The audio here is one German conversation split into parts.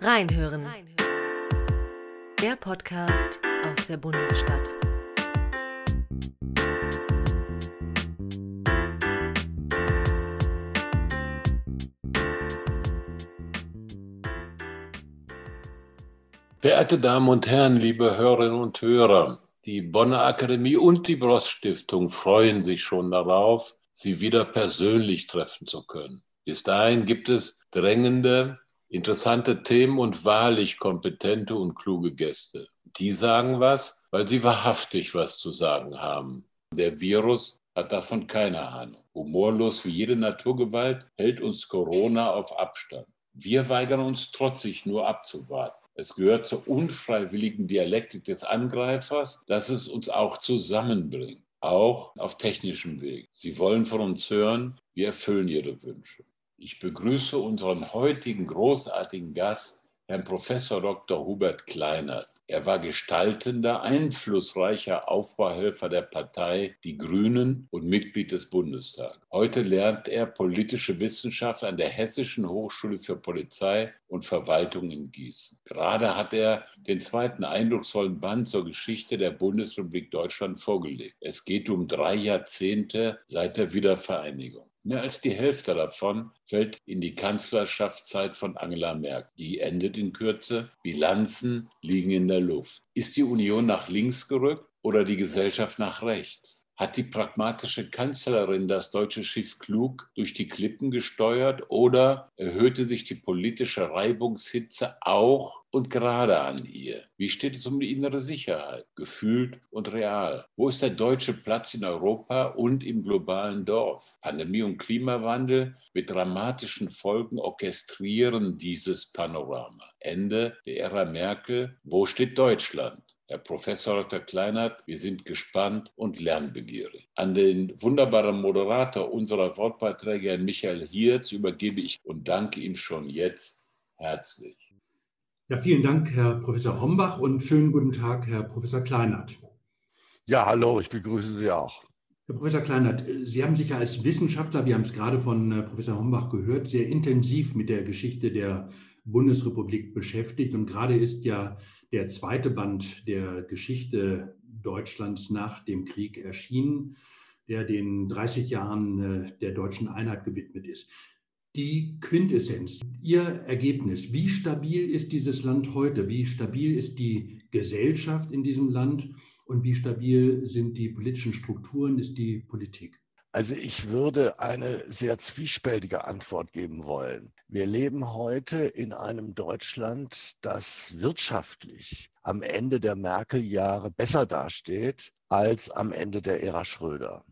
Reinhören. Der Podcast aus der Bundesstadt. Verehrte Damen und Herren, liebe Hörerinnen und Hörer, die Bonner Akademie und die Bross Stiftung freuen sich schon darauf, Sie wieder persönlich treffen zu können. Bis dahin gibt es drängende, interessante Themen und wahrlich kompetente und kluge Gäste. Die sagen was, weil sie wahrhaftig was zu sagen haben. Der Virus hat davon keine Ahnung. Humorlos wie jede Naturgewalt hält uns Corona auf Abstand. Wir weigern uns trotzig nur abzuwarten. Es gehört zur unfreiwilligen Dialektik des Angreifers, dass es uns auch zusammenbringt auch auf technischem Weg. Sie wollen von uns hören, wir erfüllen Ihre Wünsche. Ich begrüße unseren heutigen großartigen Gast, Herrn Professor Dr. Hubert Kleinert. Er war gestaltender, einflussreicher Aufbauhelfer der Partei Die Grünen und Mitglied des Bundestags. Heute lernt er politische Wissenschaft an der Hessischen Hochschule für Polizei und Verwaltung in Gießen. Gerade hat er den zweiten eindrucksvollen Band zur Geschichte der Bundesrepublik Deutschland vorgelegt. Es geht um drei Jahrzehnte seit der Wiedervereinigung. Mehr als die Hälfte davon fällt in die Kanzlerschaftszeit von Angela Merkel. Die endet in Kürze. Bilanzen liegen in der Luft. Ist die Union nach links gerückt oder die Gesellschaft nach rechts? Hat die pragmatische Kanzlerin das deutsche Schiff klug durch die Klippen gesteuert oder erhöhte sich die politische Reibungshitze auch und gerade an ihr? Wie steht es um die innere Sicherheit, gefühlt und real? Wo ist der deutsche Platz in Europa und im globalen Dorf? Pandemie und Klimawandel mit dramatischen Folgen orchestrieren dieses Panorama. Ende der Ära Merkel. Wo steht Deutschland? Herr Professor Dr. Kleinert, wir sind gespannt und lernbegierig. An den wunderbaren Moderator unserer Wortbeiträge, Herrn Michael Hirz, übergebe ich und danke ihm schon jetzt herzlich. Ja, vielen Dank, Herr Professor Hombach, und schönen guten Tag, Herr Professor Kleinert. Ja, hallo, ich begrüße Sie auch. Herr Professor Kleinert, Sie haben sich ja als Wissenschaftler, wir haben es gerade von äh, Professor Hombach gehört, sehr intensiv mit der Geschichte der Bundesrepublik beschäftigt. Und gerade ist ja der zweite Band der Geschichte Deutschlands nach dem Krieg erschienen, der den 30 Jahren äh, der deutschen Einheit gewidmet ist. Die Quintessenz, Ihr Ergebnis, wie stabil ist dieses Land heute? Wie stabil ist die Gesellschaft in diesem Land? Und wie stabil sind die politischen Strukturen, ist die Politik? Also ich würde eine sehr zwiespältige Antwort geben wollen. Wir leben heute in einem Deutschland, das wirtschaftlich am Ende der Merkel-Jahre besser dasteht als am Ende der Ära Schröder.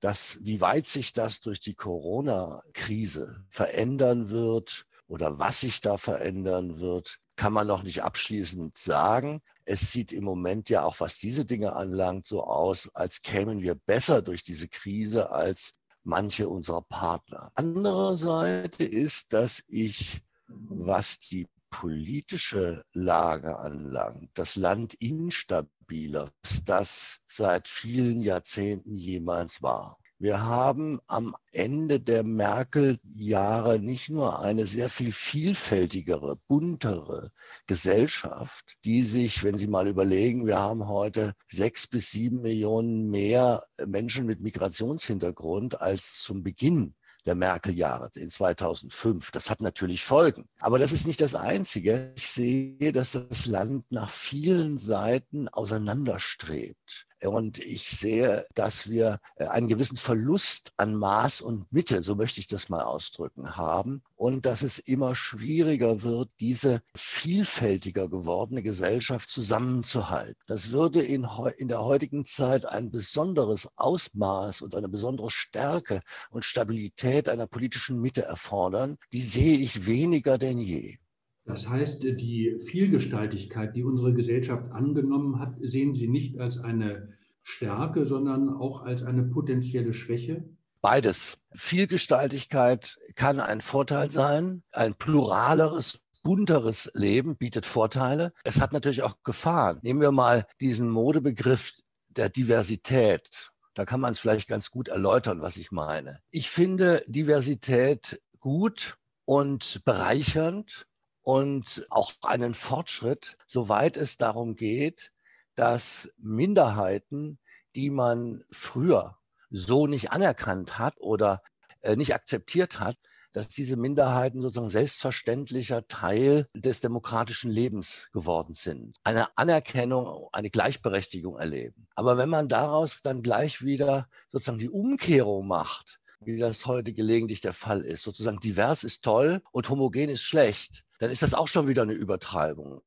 Das, wie weit sich das durch die Corona-Krise verändern wird oder was sich da verändern wird, kann man noch nicht abschließend sagen. Es sieht im Moment ja auch, was diese Dinge anlangt, so aus, als kämen wir besser durch diese Krise als manche unserer Partner. Andererseits ist, dass ich, was die politische Lage anlangt, das Land instabiler, das seit vielen Jahrzehnten jemals war. Wir haben am Ende der Merkel-Jahre nicht nur eine sehr viel vielfältigere, buntere Gesellschaft, die sich, wenn Sie mal überlegen, wir haben heute sechs bis sieben Millionen mehr Menschen mit Migrationshintergrund als zum Beginn der Merkel-Jahre in 2005. Das hat natürlich Folgen. Aber das ist nicht das Einzige. Ich sehe, dass das Land nach vielen Seiten auseinanderstrebt. Und ich sehe, dass wir äh, einen gewissen Verlust an Maß und Mitte, so möchte ich das mal ausdrücken, haben. Und dass es immer schwieriger wird, diese vielfältiger gewordene Gesellschaft zusammenzuhalten. Das würde in, in der heutigen Zeit ein besonderes Ausmaß und eine besondere Stärke und Stabilität einer politischen Mitte erfordern. Die sehe ich weniger denn je. Das heißt, die Vielgestaltigkeit, die unsere Gesellschaft angenommen hat, sehen Sie nicht als eine Stärke, sondern auch als eine potenzielle Schwäche? Beides. Vielgestaltigkeit kann ein Vorteil sein. Ein pluraleres, bunteres Leben bietet Vorteile. Es hat natürlich auch Gefahren. Nehmen wir mal diesen Modebegriff der Diversität. Da kann man es vielleicht ganz gut erläutern, was ich meine. Ich finde Diversität gut und bereichernd und auch einen Fortschritt, soweit es darum geht, dass Minderheiten, die man früher so nicht anerkannt hat oder äh, nicht akzeptiert hat, dass diese Minderheiten sozusagen selbstverständlicher Teil des demokratischen Lebens geworden sind, eine Anerkennung, eine Gleichberechtigung erleben. Aber wenn man daraus dann gleich wieder sozusagen die Umkehrung macht, wie das heute gelegentlich der Fall ist, sozusagen divers ist toll und homogen ist schlecht, dann ist das auch schon wieder eine Übertreibung.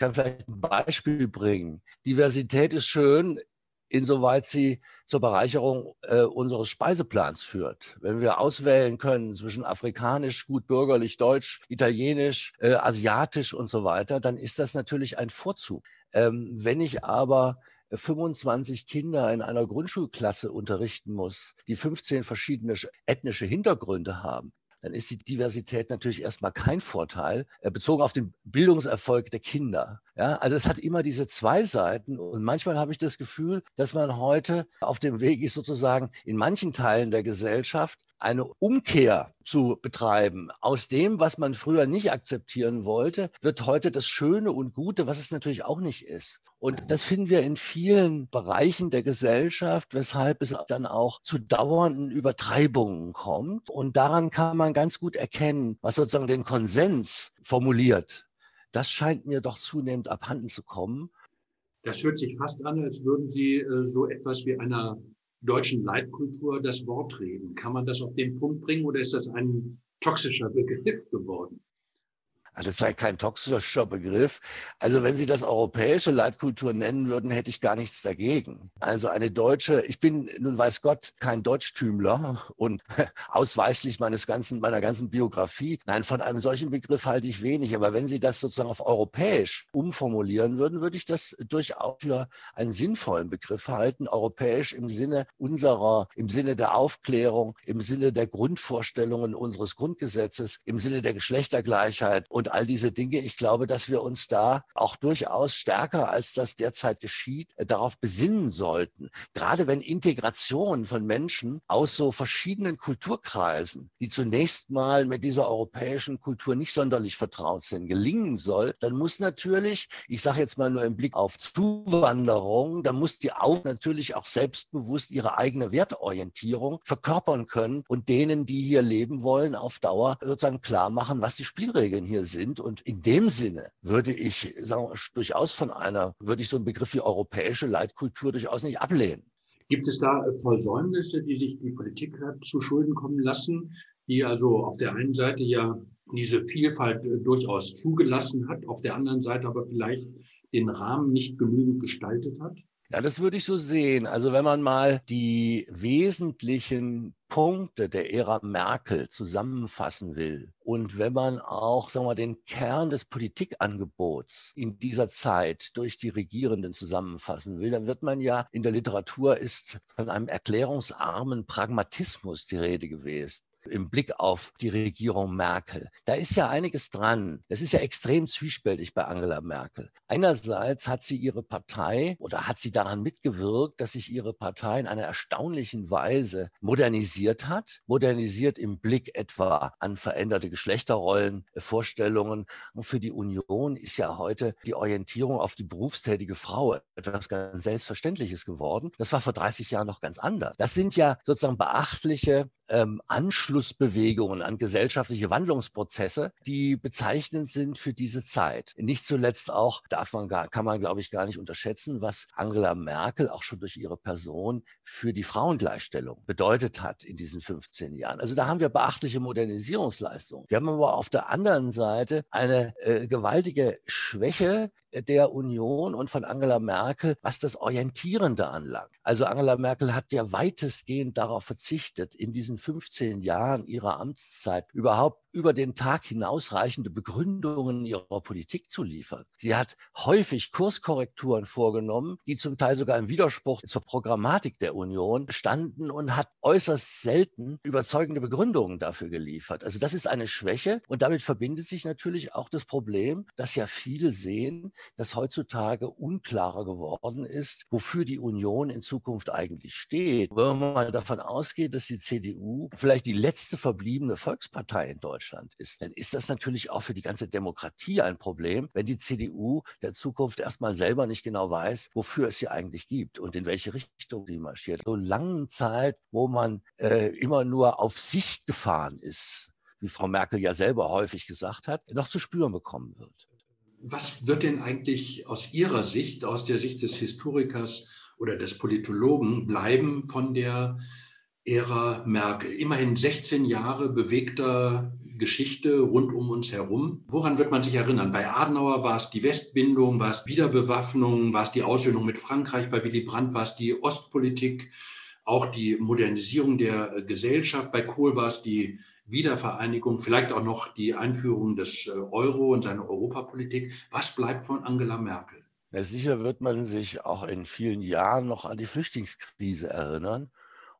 Ich kann vielleicht ein Beispiel bringen. Diversität ist schön, insoweit sie zur Bereicherung äh, unseres Speiseplans führt. Wenn wir auswählen können zwischen afrikanisch, gut bürgerlich, deutsch, italienisch, äh, asiatisch und so weiter, dann ist das natürlich ein Vorzug. Ähm, wenn ich aber 25 Kinder in einer Grundschulklasse unterrichten muss, die 15 verschiedene ethnische Hintergründe haben, dann ist die Diversität natürlich erstmal kein Vorteil, äh, bezogen auf den Bildungserfolg der Kinder. Ja, also es hat immer diese zwei Seiten und manchmal habe ich das Gefühl, dass man heute auf dem Weg ist, sozusagen in manchen Teilen der Gesellschaft eine Umkehr zu betreiben. Aus dem, was man früher nicht akzeptieren wollte, wird heute das Schöne und Gute, was es natürlich auch nicht ist. Und das finden wir in vielen Bereichen der Gesellschaft, weshalb es dann auch zu dauernden Übertreibungen kommt. Und daran kann man ganz gut erkennen, was sozusagen den Konsens formuliert. Das scheint mir doch zunehmend abhanden zu kommen. Das hört sich fast an, als würden Sie äh, so etwas wie einer deutschen Leitkultur das Wort reden. Kann man das auf den Punkt bringen oder ist das ein toxischer Begriff geworden? Das sei kein toxischer Begriff. Also wenn Sie das europäische Leitkultur nennen würden, hätte ich gar nichts dagegen. Also eine deutsche, ich bin nun weiß Gott kein Deutschtümler und ausweislich meines ganzen, meiner ganzen Biografie. Nein, von einem solchen Begriff halte ich wenig. Aber wenn Sie das sozusagen auf europäisch umformulieren würden, würde ich das durchaus für einen sinnvollen Begriff halten. Europäisch im Sinne unserer, im Sinne der Aufklärung, im Sinne der Grundvorstellungen unseres Grundgesetzes, im Sinne der Geschlechtergleichheit und all diese Dinge. Ich glaube, dass wir uns da auch durchaus stärker, als das derzeit geschieht, äh, darauf besinnen sollten. Gerade wenn Integration von Menschen aus so verschiedenen Kulturkreisen, die zunächst mal mit dieser europäischen Kultur nicht sonderlich vertraut sind, gelingen soll, dann muss natürlich, ich sage jetzt mal nur im Blick auf Zuwanderung, dann muss die auch natürlich auch selbstbewusst ihre eigene Wertorientierung verkörpern können und denen, die hier leben wollen, auf Dauer sozusagen klar machen, was die Spielregeln hier sind. Und in dem Sinne würde ich sagen, durchaus von einer, würde ich so einen Begriff wie europäische Leitkultur durchaus nicht ablehnen. Gibt es da Versäumnisse, die sich die Politik hat zu Schulden kommen lassen, die also auf der einen Seite ja diese Vielfalt äh, durchaus zugelassen hat, auf der anderen Seite aber vielleicht den Rahmen nicht genügend gestaltet hat? Ja, das würde ich so sehen. Also wenn man mal die wesentlichen Punkte der Ära Merkel zusammenfassen will und wenn man auch sagen wir, den Kern des Politikangebots in dieser Zeit durch die Regierenden zusammenfassen will, dann wird man ja in der Literatur ist von einem erklärungsarmen Pragmatismus die Rede gewesen im Blick auf die Regierung Merkel. Da ist ja einiges dran. Das ist ja extrem zwiespältig bei Angela Merkel. Einerseits hat sie ihre Partei oder hat sie daran mitgewirkt, dass sich ihre Partei in einer erstaunlichen Weise modernisiert hat. Modernisiert im Blick etwa an veränderte Geschlechterrollen, Vorstellungen. Und für die Union ist ja heute die Orientierung auf die berufstätige Frau etwas ganz Selbstverständliches geworden. Das war vor 30 Jahren noch ganz anders. Das sind ja sozusagen beachtliche ähm, Anschlussbewegungen an gesellschaftliche Wandlungsprozesse, die bezeichnend sind für diese Zeit. Nicht zuletzt auch, darf man gar, kann man glaube ich gar nicht unterschätzen, was Angela Merkel auch schon durch ihre Person für die Frauengleichstellung bedeutet hat in diesen 15 Jahren. Also da haben wir beachtliche Modernisierungsleistungen. Wir haben aber auf der anderen Seite eine äh, gewaltige Schwäche der Union und von Angela Merkel, was das Orientierende anlangt. Also Angela Merkel hat ja weitestgehend darauf verzichtet, in diesen 15 Jahren ihrer Amtszeit überhaupt über den Tag hinausreichende Begründungen ihrer Politik zu liefern. Sie hat häufig Kurskorrekturen vorgenommen, die zum Teil sogar im Widerspruch zur Programmatik der Union standen und hat äußerst selten überzeugende Begründungen dafür geliefert. Also das ist eine Schwäche und damit verbindet sich natürlich auch das Problem, dass ja viele sehen, dass heutzutage unklarer geworden ist, wofür die Union in Zukunft eigentlich steht. Wenn man mal davon ausgeht, dass die CDU vielleicht die letzte verbliebene Volkspartei in Deutschland Deutschland ist, dann ist das natürlich auch für die ganze Demokratie ein Problem, wenn die CDU der Zukunft erstmal selber nicht genau weiß, wofür es sie eigentlich gibt und in welche Richtung sie marschiert. So langen Zeit, wo man äh, immer nur auf Sicht gefahren ist, wie Frau Merkel ja selber häufig gesagt hat, noch zu spüren bekommen wird. Was wird denn eigentlich aus Ihrer Sicht, aus der Sicht des Historikers oder des Politologen bleiben von der Ära Merkel? Immerhin 16 Jahre bewegter Geschichte rund um uns herum. Woran wird man sich erinnern? Bei Adenauer war es die Westbindung, war es Wiederbewaffnung, war es die Aussöhnung mit Frankreich, bei Willy Brandt war es die Ostpolitik, auch die Modernisierung der Gesellschaft. Bei Kohl war es die Wiedervereinigung, vielleicht auch noch die Einführung des äh, Euro und seine Europapolitik. Was bleibt von Angela Merkel? Ja, sicher wird man sich auch in vielen Jahren noch an die Flüchtlingskrise erinnern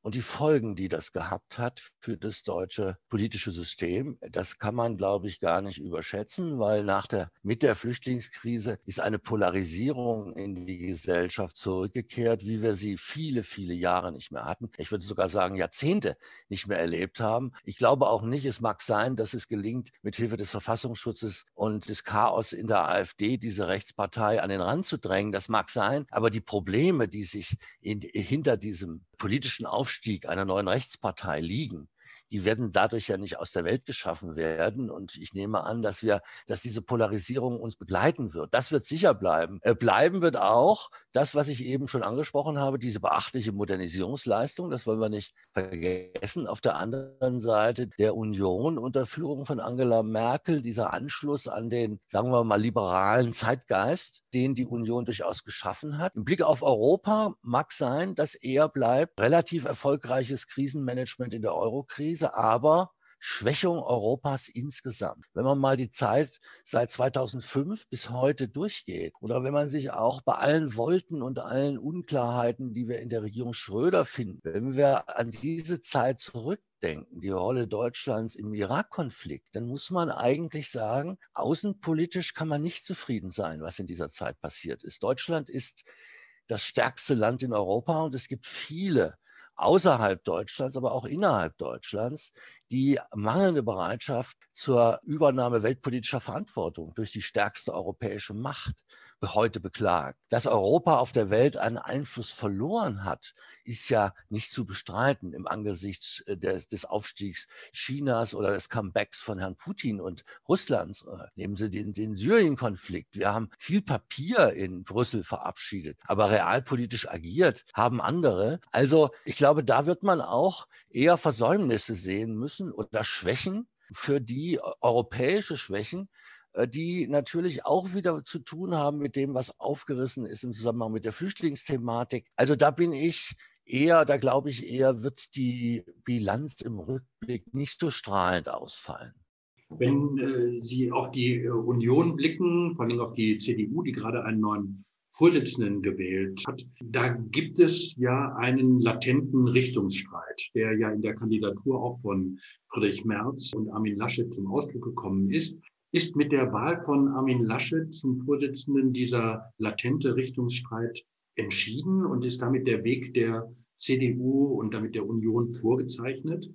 und die Folgen, die das gehabt hat für das deutsche politische System, das kann man, glaube ich, gar nicht überschätzen, weil nach der, mit der Flüchtlingskrise ist eine Polarisierung in die Gesellschaft zurückgekehrt, wie wir sie viele, viele Jahre nicht mehr hatten. Ich würde sogar sagen, Jahrzehnte nicht mehr erlebt haben. Ich glaube auch nicht, es mag sein, dass es gelingt, mit Hilfe des Verfassungsschutzes und des Chaos in der AfD diese Rechtspartei an den Rand zu drängen. Das mag sein, aber die Probleme, die sich in, hinter diesem politischen Aufstieg einer neuen Rechtspartei liegen, die werden dadurch ja nicht aus der Welt geschaffen werden. Und ich nehme an, dass wir, dass diese Polarisierung uns begleiten wird. Das wird sicher bleiben. Äh, bleiben wird auch das, was ich eben schon angesprochen habe, diese beachtliche Modernisierungsleistung. Das wollen wir nicht vergessen. Auf der anderen Seite der Union unter Führung von Angela Merkel, dieser Anschluss an den, sagen wir mal, liberalen Zeitgeist, den die Union durchaus geschaffen hat. Im Blick auf Europa mag sein, dass er bleibt relativ erfolgreiches Krisenmanagement in der Eurokrise Krise, aber Schwächung Europas insgesamt. Wenn man mal die Zeit seit 2005 bis heute durchgeht oder wenn man sich auch bei allen Wolten und allen Unklarheiten, die wir in der Regierung Schröder finden, wenn wir an diese Zeit zurückdenken, die Rolle Deutschlands im Irak-Konflikt, dann muss man eigentlich sagen, außenpolitisch kann man nicht zufrieden sein, was in dieser Zeit passiert ist. Deutschland ist das stärkste Land in Europa und es gibt viele außerhalb Deutschlands, aber auch innerhalb Deutschlands die mangelnde Bereitschaft zur Übernahme weltpolitischer Verantwortung durch die stärkste europäische Macht heute beklagt. Dass Europa auf der Welt einen Einfluss verloren hat, ist ja nicht zu bestreiten im Angesicht äh, des, des Aufstiegs Chinas oder des Comebacks von Herrn Putin und Russlands. Äh, nehmen Sie den, den Syrien-Konflikt. Wir haben viel Papier in Brüssel verabschiedet, aber realpolitisch agiert haben andere. Also ich glaube, da wird man auch eher Versäumnisse sehen müssen oder Schwächen, für die äh, europäische Schwächen, äh, die natürlich auch wieder zu tun haben mit dem, was aufgerissen ist im Zusammenhang mit der Flüchtlingsthematik. Also da bin ich eher, da glaube ich eher, wird die Bilanz im Rückblick nicht so strahlend ausfallen. Wenn äh, Sie auf die äh, Union blicken, vor allem auf die CDU, die gerade einen neuen Vorsitzenden gewählt hat, da gibt es ja einen latenten Richtungsstreit, der ja in der Kandidatur auch von Friedrich Merz und Armin Laschet zum Ausdruck gekommen ist. Ist mit der Wahl von Armin Laschet zum Vorsitzenden dieser latente Richtungsstreit entschieden und ist damit der Weg der CDU und damit der Union vorgezeichnet?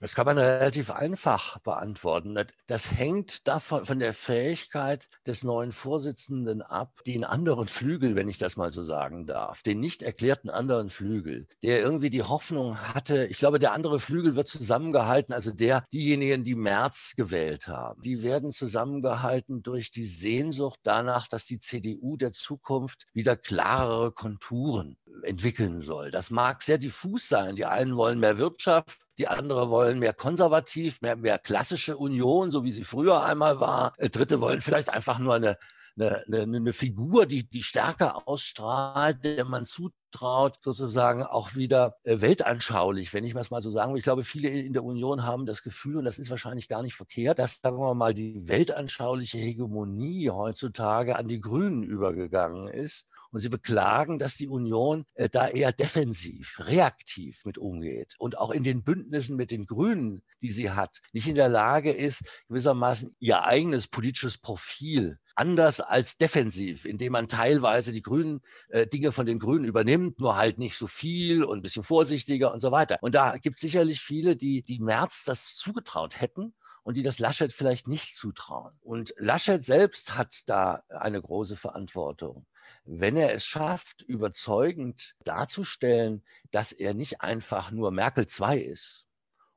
Das kann man relativ einfach beantworten. Das hängt davon von der Fähigkeit des neuen Vorsitzenden ab, den anderen Flügel, wenn ich das mal so sagen darf, den nicht erklärten anderen Flügel, der irgendwie die Hoffnung hatte, ich glaube, der andere Flügel wird zusammengehalten, also der, diejenigen, die März gewählt haben, die werden zusammengehalten durch die Sehnsucht danach, dass die CDU der Zukunft wieder klarere Konturen entwickeln soll. Das mag sehr diffus sein. Die einen wollen mehr Wirtschaft, die anderen wollen mehr konservativ, mehr, mehr klassische Union, so wie sie früher einmal war. Äh, Dritte wollen vielleicht einfach nur eine, eine, eine, eine Figur, die, die stärker ausstrahlt, der man zutraut, sozusagen auch wieder äh, weltanschaulich, wenn ich das mal so sagen will. Ich glaube, viele in der Union haben das Gefühl, und das ist wahrscheinlich gar nicht verkehrt, dass, sagen wir mal, die weltanschauliche Hegemonie heutzutage an die Grünen übergegangen ist und sie beklagen, dass die Union äh, da eher defensiv, reaktiv mit umgeht und auch in den Bündnissen mit den Grünen, die sie hat, nicht in der Lage ist, gewissermaßen ihr eigenes politisches Profil anders als defensiv, indem man teilweise die Grünen äh, Dinge von den Grünen übernimmt, nur halt nicht so viel und ein bisschen vorsichtiger und so weiter. Und da gibt es sicherlich viele, die die März das zugetraut hätten und die das Laschet vielleicht nicht zutrauen. Und Laschet selbst hat da eine große Verantwortung. Wenn er es schafft, überzeugend darzustellen, dass er nicht einfach nur Merkel 2 ist,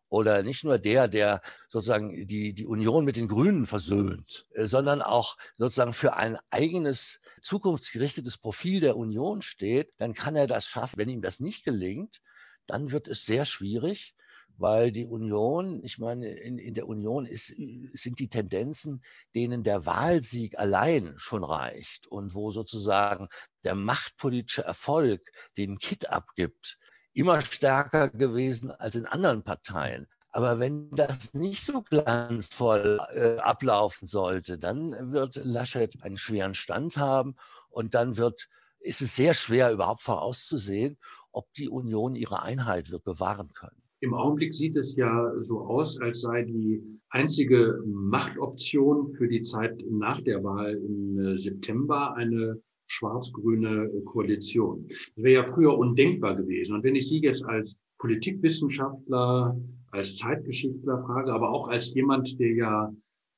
oder nicht nur der, der sozusagen die, die Union mit den Grünen versöhnt, äh, sondern auch sozusagen für ein eigenes zukunftsgerichtetes Profil der Union steht, dann kann er das schaffen. Wenn ihm das nicht gelingt, dann wird es sehr schwierig, weil die Union, ich meine, in, in der Union ist, sind die Tendenzen, denen der Wahlsieg allein schon reicht und wo sozusagen der machtpolitische Erfolg den Kit abgibt, immer stärker gewesen als in anderen Parteien. Aber wenn das nicht so glanzvoll äh, ablaufen sollte, dann wird Laschet einen schweren Stand haben und dann wird, ist es sehr schwer überhaupt vorauszusehen, ob die Union ihre Einheit wird bewahren können. Im Augenblick sieht es ja so aus, als sei die einzige Machtoption für die Zeit nach der Wahl im äh, September eine schwarz-grüne Koalition. Das wäre ja früher undenkbar gewesen. Und wenn ich Sie jetzt als Politikwissenschaftler, als Zeitgeschichtler frage, aber auch als jemand, der ja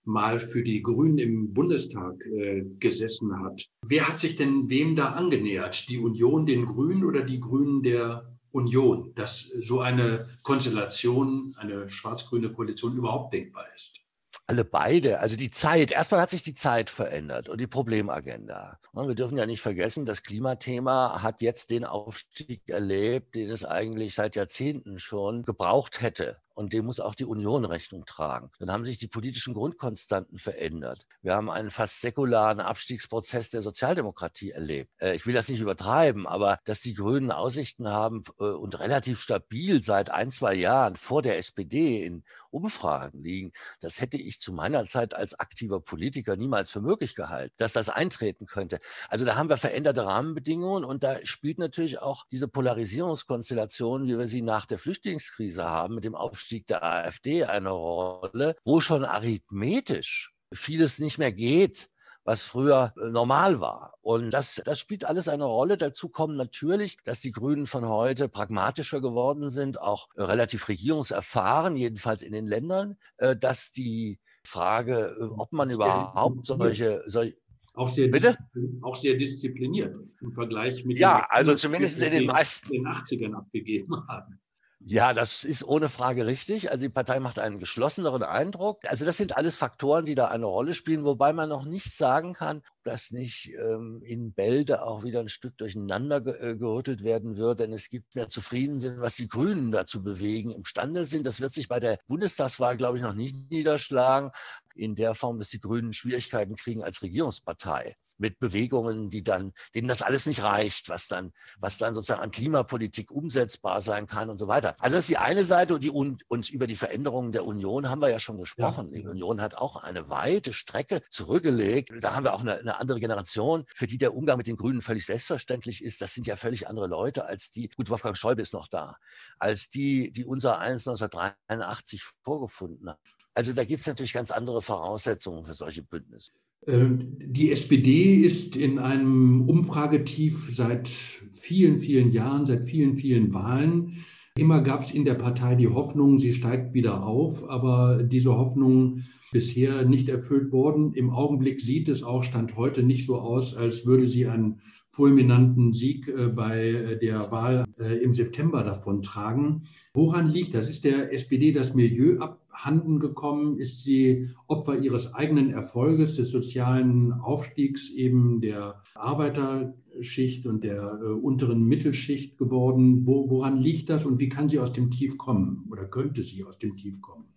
mal für die Grünen im Bundestag äh, gesessen hat. Wer hat sich denn wem da angenähert? Die Union den Grünen oder die Grünen der Union? Dass so eine Konstellation, eine schwarz-grüne Koalition überhaupt denkbar ist? alle beide, also die Zeit, erstmal hat sich die Zeit verändert und die Problemagenda. Wir dürfen ja nicht vergessen, das Klimathema hat jetzt den Aufstieg erlebt, den es eigentlich seit Jahrzehnten schon gebraucht hätte und dem muss auch die Union Rechnung tragen. Dann haben sich die politischen Grundkonstanten verändert. Wir haben einen fast säkularen Abstiegsprozess der Sozialdemokratie erlebt. Äh, ich will das nicht übertreiben, aber dass die Grünen Aussichten haben äh, und relativ stabil seit ein, zwei Jahren vor der SPD in Umfragen liegen, das hätte ich zu meiner Zeit als aktiver Politiker niemals für möglich gehalten, dass das eintreten könnte. Also da haben wir veränderte Rahmenbedingungen und da spielt natürlich auch diese Polarisierungskonstellation, wie wir sie nach der Flüchtlingskrise haben, mit dem Aufstieg Aufstieg der AfD eine Rolle, wo schon arithmetisch vieles nicht mehr geht, was früher äh, normal war. Und das, das spielt alles eine Rolle. Dazu kommt natürlich, dass die Grünen von heute pragmatischer geworden sind, auch relativ regierungserfahren, jedenfalls in den Ländern, äh, dass die Frage, äh, ob man überhaupt solche, solche auch sehr, Bitte? auch sehr diszipliniert im Vergleich mit ja, den, also zumindest in den meisten den 80ern abgegeben haben. Ja, das ist ohne Frage richtig. Also die Partei macht einen geschlosseneren Eindruck. Also das sind alles Faktoren, die da eine Rolle spielen, wobei man noch nicht sagen kann, dass nicht ähm, in Bälde auch wieder ein Stück durcheinander ge äh, gerüttelt werden wird. Denn es gibt mehr zufrieden sind, was die Grünen dazu bewegen, imstande sind. Das wird sich bei der Bundestagswahl, glaube ich, noch nicht niederschlagen. In der Form, dass die Grünen Schwierigkeiten kriegen als Regierungspartei mit Bewegungen, die dann, denen das alles nicht reicht, was dann, was dann sozusagen an Klimapolitik umsetzbar sein kann und so weiter. Also das ist die eine Seite und, die, und, und über die Veränderungen der Union haben wir ja schon gesprochen. Ja. Die Union hat auch eine weite Strecke zurückgelegt. Da haben wir auch eine, eine andere Generation, für die der Umgang mit den Grünen völlig selbstverständlich ist. Das sind ja völlig andere Leute als die, gut, Wolfgang Schäuble ist noch da, als die, die unser 1 1983 vorgefunden haben. Also da gibt es natürlich ganz andere Voraussetzungen für solche Bündnisse. Ähm, die SPD ist in einem Umfragetief seit vielen, vielen Jahren, seit vielen, vielen Wahlen. Immer gab es in der Partei die Hoffnung, sie steigt wieder auf, aber diese Hoffnung bisher nicht erfüllt worden. Im Augenblick sieht es auch Stand heute nicht so aus, als würde sie einen fulminanten Sieg äh, bei äh, der Wahl äh, im September davontragen. Woran liegt das? Ist der SPD das Milieu abhanden gekommen? Ist sie Opfer ihres eigenen Erfolges, des sozialen Aufstiegs eben der Arbeiterschicht und der unteren Mittelschicht geworden? woran liegt das und wie kann sie aus dem Tief kommen oder könnte sie aus dem Tief kommen?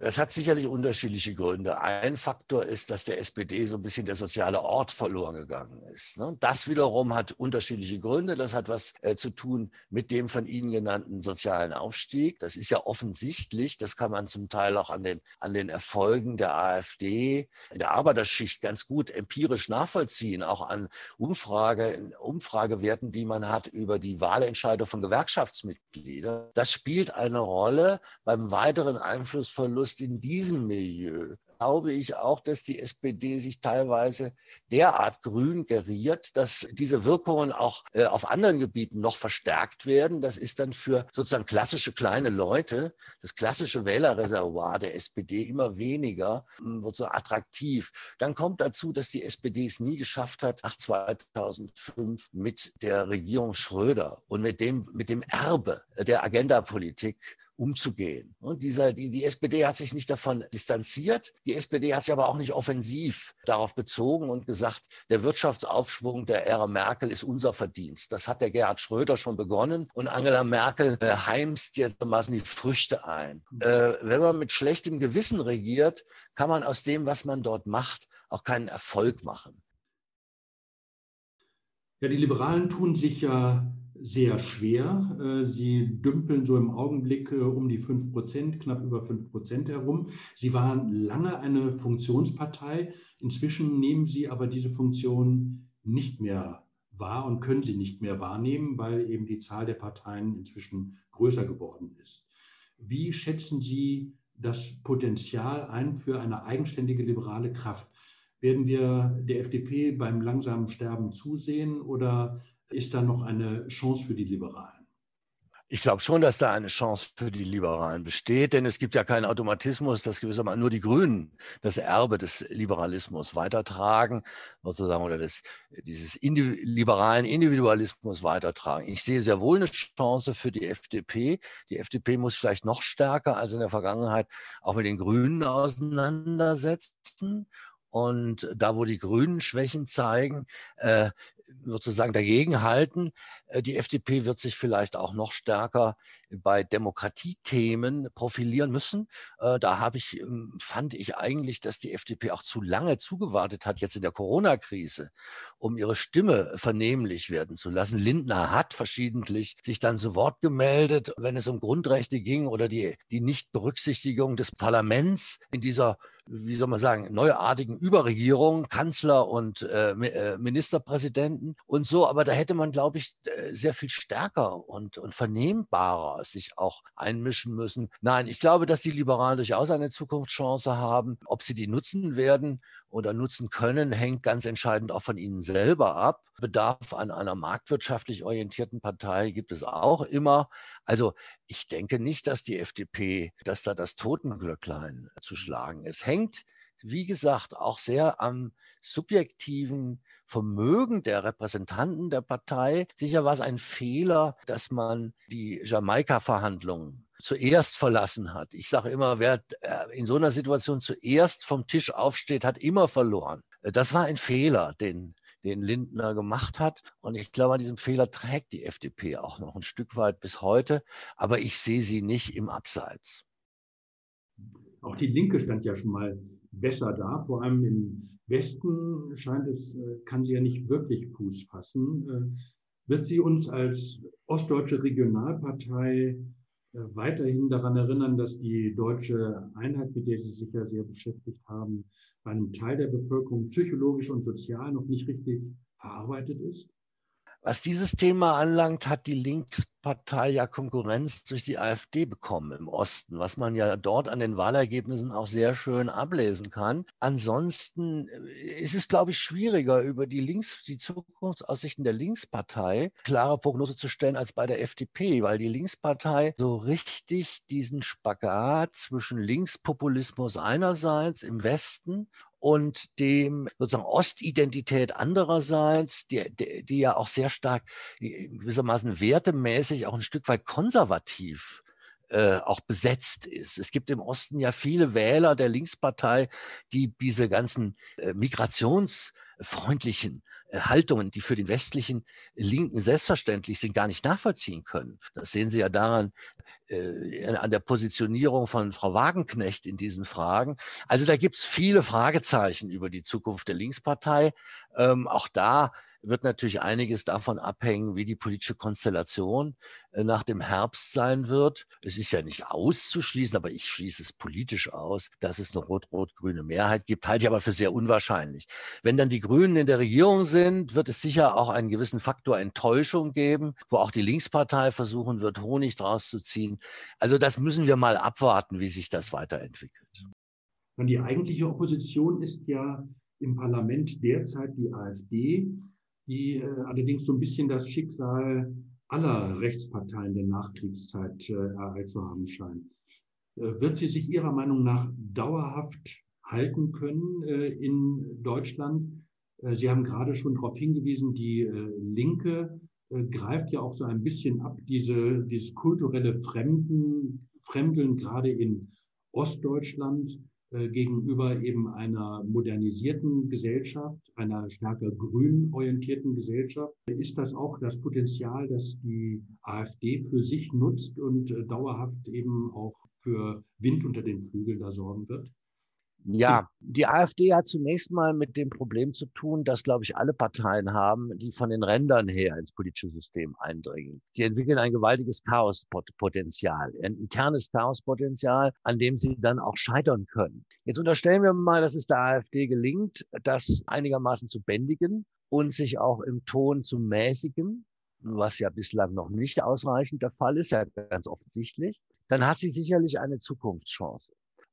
Das hat sicherlich unterschiedliche Gründe. Ein Faktor ist, dass der SPD so ein bisschen der soziale Ort verloren gegangen ist. Ne? Das wiederum hat unterschiedliche Gründe. Das hat was äh, zu tun mit dem von Ihnen genannten sozialen Aufstieg. Das ist ja offensichtlich. Das kann man zum Teil auch an den, an den Erfolgen der AfD, der Arbeiterschicht ganz gut empirisch nachvollziehen, auch an Umfrage, Umfragewerten, die man hat über die Wahlentscheidung von Gewerkschaftsmitgliedern. Das spielt eine Rolle beim weiteren Einflussverlust Verlust in diesem Milieu. glaube ich auch, dass die SPD sich teilweise derart grün geriert, dass diese Wirkungen auch äh, auf anderen Gebieten noch verstärkt werden. Das ist dann für sozusagen klassische kleine Leute, das klassische Wählerreservoir der SPD immer weniger, hm, wird so attraktiv. Dann kommt dazu, dass die SPD es nie geschafft hat, nach 2005 mit der Regierung Schröder und mit dem, mit dem Erbe der Agendapolitik umzugehen. Und dieser, die, die SPD hat sich nicht davon distanziert. Die SPD hat sich aber auch nicht offensiv darauf bezogen und gesagt, der Wirtschaftsaufschwung der Ära Merkel ist unser Verdienst. Das hat der Gerhard Schröder schon begonnen und Angela Merkel äh, heimst jetzt die Früchte ein. Äh, wenn man mit schlechtem Gewissen regiert, kann man aus dem, was man dort macht, auch keinen Erfolg machen. Ja, die Liberalen tun sich ja sehr schwer. Äh, sie dümpeln so im Augenblick äh, um die 5 Prozent, knapp über 5 Prozent herum. Sie waren lange eine Funktionspartei. Inzwischen nehmen sie aber diese Funktion nicht mehr wahr und können sie nicht mehr wahrnehmen, weil eben die Zahl der Parteien inzwischen größer geworden ist. Wie schätzen Sie das Potenzial ein für eine eigenständige liberale Kraft? Werden wir der FDP beim langsamen Sterben zusehen oder ist da noch eine Chance für die Liberalen? Ich glaube schon, dass da eine Chance für die Liberalen besteht, denn es gibt ja keinen Automatismus, dass gewissermaßen nur die Grünen das Erbe des Liberalismus weitertragen, sozusagen, oder des, dieses Indiv liberalen Individualismus weitertragen. Ich sehe sehr wohl eine Chance für die FDP. Die FDP muss vielleicht noch stärker als in der Vergangenheit auch mit den Grünen auseinandersetzen. Und da, wo die Grünen Schwächen zeigen, äh, sozusagen dagegenhalten. Äh, die FDP wird sich vielleicht auch noch stärker bei Demokratiethemen profilieren müssen. Äh, da habe ich, ähm, fand ich eigentlich, dass die FDP auch zu lange zugewartet hat, jetzt in der Corona-Krise, um ihre Stimme vernehmlich werden zu lassen. Lindner hat verschiedentlich sich dann zu Wort gemeldet, wenn es um Grundrechte ging oder die, die Nichtberücksichtigung des Parlaments in dieser wie soll man sagen, neuartigen Überregierung, Kanzler und äh, äh Ministerpräsidenten und so. Aber da hätte man, glaube ich, äh, sehr viel stärker und, und vernehmbarer sich auch einmischen müssen. Nein, ich glaube, dass die Liberalen durchaus eine Zukunftschance haben. Ob sie die nutzen werden oder nutzen können, hängt ganz entscheidend auch von ihnen selber ab. Bedarf an einer marktwirtschaftlich orientierten Partei gibt es auch immer. Also ich denke nicht, dass die FDP, dass da das Totenglöcklein zu schlagen ist. Hängt, wie gesagt, auch sehr am subjektiven Vermögen der Repräsentanten der Partei. Sicher war es ein Fehler, dass man die Jamaika-Verhandlungen zuerst verlassen hat. Ich sage immer, wer äh, in so einer Situation zuerst vom Tisch aufsteht, hat immer verloren. Äh, das war ein Fehler, den, den Lindner gemacht hat. Und ich glaube, an diesem Fehler trägt die FDP auch noch ein Stück weit bis heute. Aber ich sehe sie nicht im Abseits. Auch die Linke stand ja schon mal besser da. Vor allem im Westen scheint es, äh, kann sie ja nicht wirklich Fuß fassen. Wird sie uns als ostdeutsche Regionalpartei äh, weiterhin daran erinnern, dass die deutsche Einheit, mit der Sie sich ja sehr beschäftigt haben, bei einem Teil der Bevölkerung psychologisch und sozial noch nicht richtig verarbeitet ist? Was dieses Thema anlangt, hat die Linkspartei ja Konkurrenz durch die AfD bekommen im Osten, was man ja dort an den Wahlergebnissen auch sehr schön ablesen kann. Ansonsten äh, ist es, glaube ich, schwieriger, über die Links, die Zukunftsaussichten der Linkspartei klare Prognose zu stellen als bei der FDP, weil die Linkspartei so richtig diesen Spagat zwischen Linkspopulismus einerseits im Westen und dem sozusagen Ostidentität andererseits, die, die, die ja auch sehr stark gewissermaßen wertemäßig auch ein Stück weit konservativ äh, auch besetzt ist. Es gibt im Osten ja viele Wähler der Linkspartei, die diese ganzen äh, migrationsfreundlichen äh, Haltungen, die für den westlichen Linken selbstverständlich sind, gar nicht nachvollziehen können. Das sehen Sie ja daran, äh, an der Positionierung von Frau Wagenknecht in diesen Fragen. Also da gibt es viele Fragezeichen über die Zukunft der Linkspartei. Ähm, auch da wird natürlich einiges davon abhängen, wie die politische Konstellation äh, nach dem Herbst sein wird. Es ist ja nicht auszuschließen, aber ich schließe es politisch aus, dass es eine rot-rot-grüne Mehrheit gibt, halte ich aber für sehr unwahrscheinlich. Wenn dann die Grünen in der Regierung sind, wird es sicher auch einen gewissen Faktor Enttäuschung geben, wo auch die Linkspartei versuchen wird, Honig draus zu ziehen. Also das müssen wir mal abwarten, wie sich das weiterentwickelt. Die eigentliche Opposition ist ja im Parlament derzeit die AfD, die äh, allerdings so ein bisschen das Schicksal aller Rechtsparteien der Nachkriegszeit äh, ereilt zu haben scheint. Äh, wird sie sich Ihrer Meinung nach dauerhaft halten können in Deutschland? Sie haben gerade schon darauf hingewiesen, die Linke greift ja auch so ein bisschen ab, diese, dieses kulturelle Fremden, Fremdeln gerade in Ostdeutschland gegenüber eben einer modernisierten Gesellschaft, einer stärker grün orientierten Gesellschaft. Ist das auch das Potenzial, das die AfD für sich nutzt und äh, dauerhaft eben auch für Wind unter den Flügeln da sorgen wird? Ja, die AfD hat zunächst mal mit dem Problem zu tun, das, glaube ich, alle Parteien haben, die von den Rändern her ins politische System eindringen. Sie entwickeln ein gewaltiges Chaospotenzial, ein internes Chaospotenzial, an dem sie dann auch scheitern können. Jetzt unterstellen wir mal, dass es der AfD gelingt, das einigermaßen zu bändigen und sich auch im Ton zu mäßigen was ja bislang noch nicht ausreichend der Fall ist, ja ganz offensichtlich, dann hat sie sicherlich eine Zukunftschance.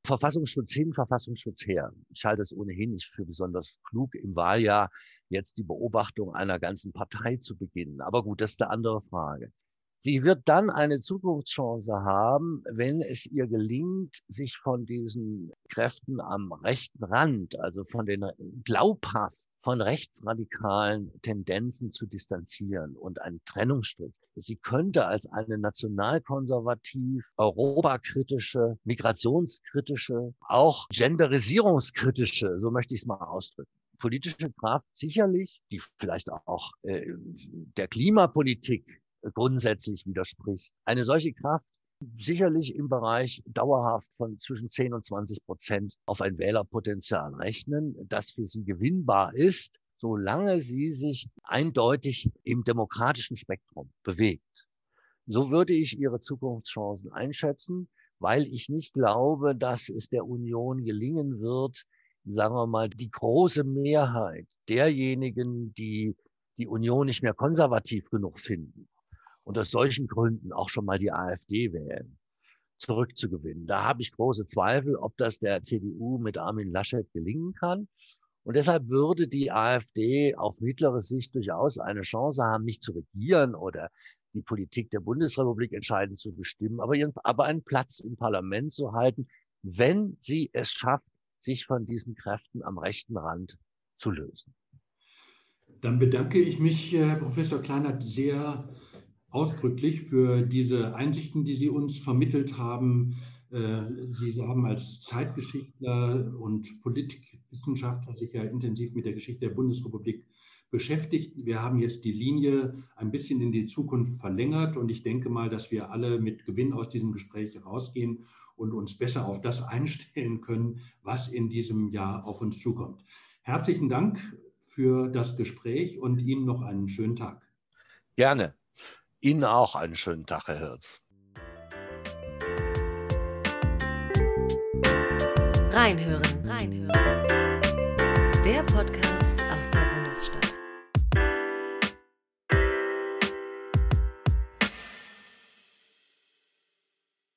Verfassungsschutz hin, Verfassungsschutz her. Ich halte es ohnehin nicht für besonders klug, im Wahljahr jetzt die Beobachtung einer ganzen Partei zu beginnen. Aber gut, das ist eine andere Frage. Sie wird dann eine Zukunftschance haben, wenn es ihr gelingt, sich von diesen Kräften am rechten Rand, also von den glaubhaft von rechtsradikalen Tendenzen zu distanzieren und einen Trennungsstrich. Sie könnte als eine nationalkonservativ, europakritische, migrationskritische, auch genderisierungskritische, so möchte ich es mal ausdrücken, politische Kraft sicherlich, die vielleicht auch äh, der Klimapolitik grundsätzlich widerspricht. Eine solche Kraft sicherlich im Bereich dauerhaft von zwischen 10 und 20 Prozent auf ein Wählerpotenzial rechnen, das für sie gewinnbar ist, solange sie sich eindeutig im demokratischen Spektrum bewegt. So würde ich ihre Zukunftschancen einschätzen, weil ich nicht glaube, dass es der Union gelingen wird, sagen wir mal, die große Mehrheit derjenigen, die die Union nicht mehr konservativ genug finden, und aus solchen Gründen auch schon mal die AfD wählen, zurückzugewinnen. Da habe ich große Zweifel, ob das der CDU mit Armin Laschet gelingen kann. Und deshalb würde die AfD auf mittlere Sicht durchaus eine Chance haben, nicht zu regieren oder die Politik der Bundesrepublik entscheidend zu bestimmen, aber, ihren, aber einen Platz im Parlament zu halten, wenn sie es schafft, sich von diesen Kräften am rechten Rand zu lösen. Dann bedanke ich mich, Herr Professor Kleinert, sehr ausdrücklich für diese Einsichten, die Sie uns vermittelt haben. Äh, Sie haben als Zeitgeschichtler und Politikwissenschaftler sich ja intensiv mit der Geschichte der Bundesrepublik beschäftigt. Wir haben jetzt die Linie ein bisschen in die Zukunft verlängert und ich denke mal, dass wir alle mit Gewinn aus diesem Gespräch rausgehen und uns besser auf das einstellen können, was in diesem Jahr auf uns zukommt. Herzlichen Dank für das Gespräch und Ihnen noch einen schönen Tag. Gerne. Ihnen auch einen schönen Tag, Herr Hirz. Reinhören, reinhören. Der Podcast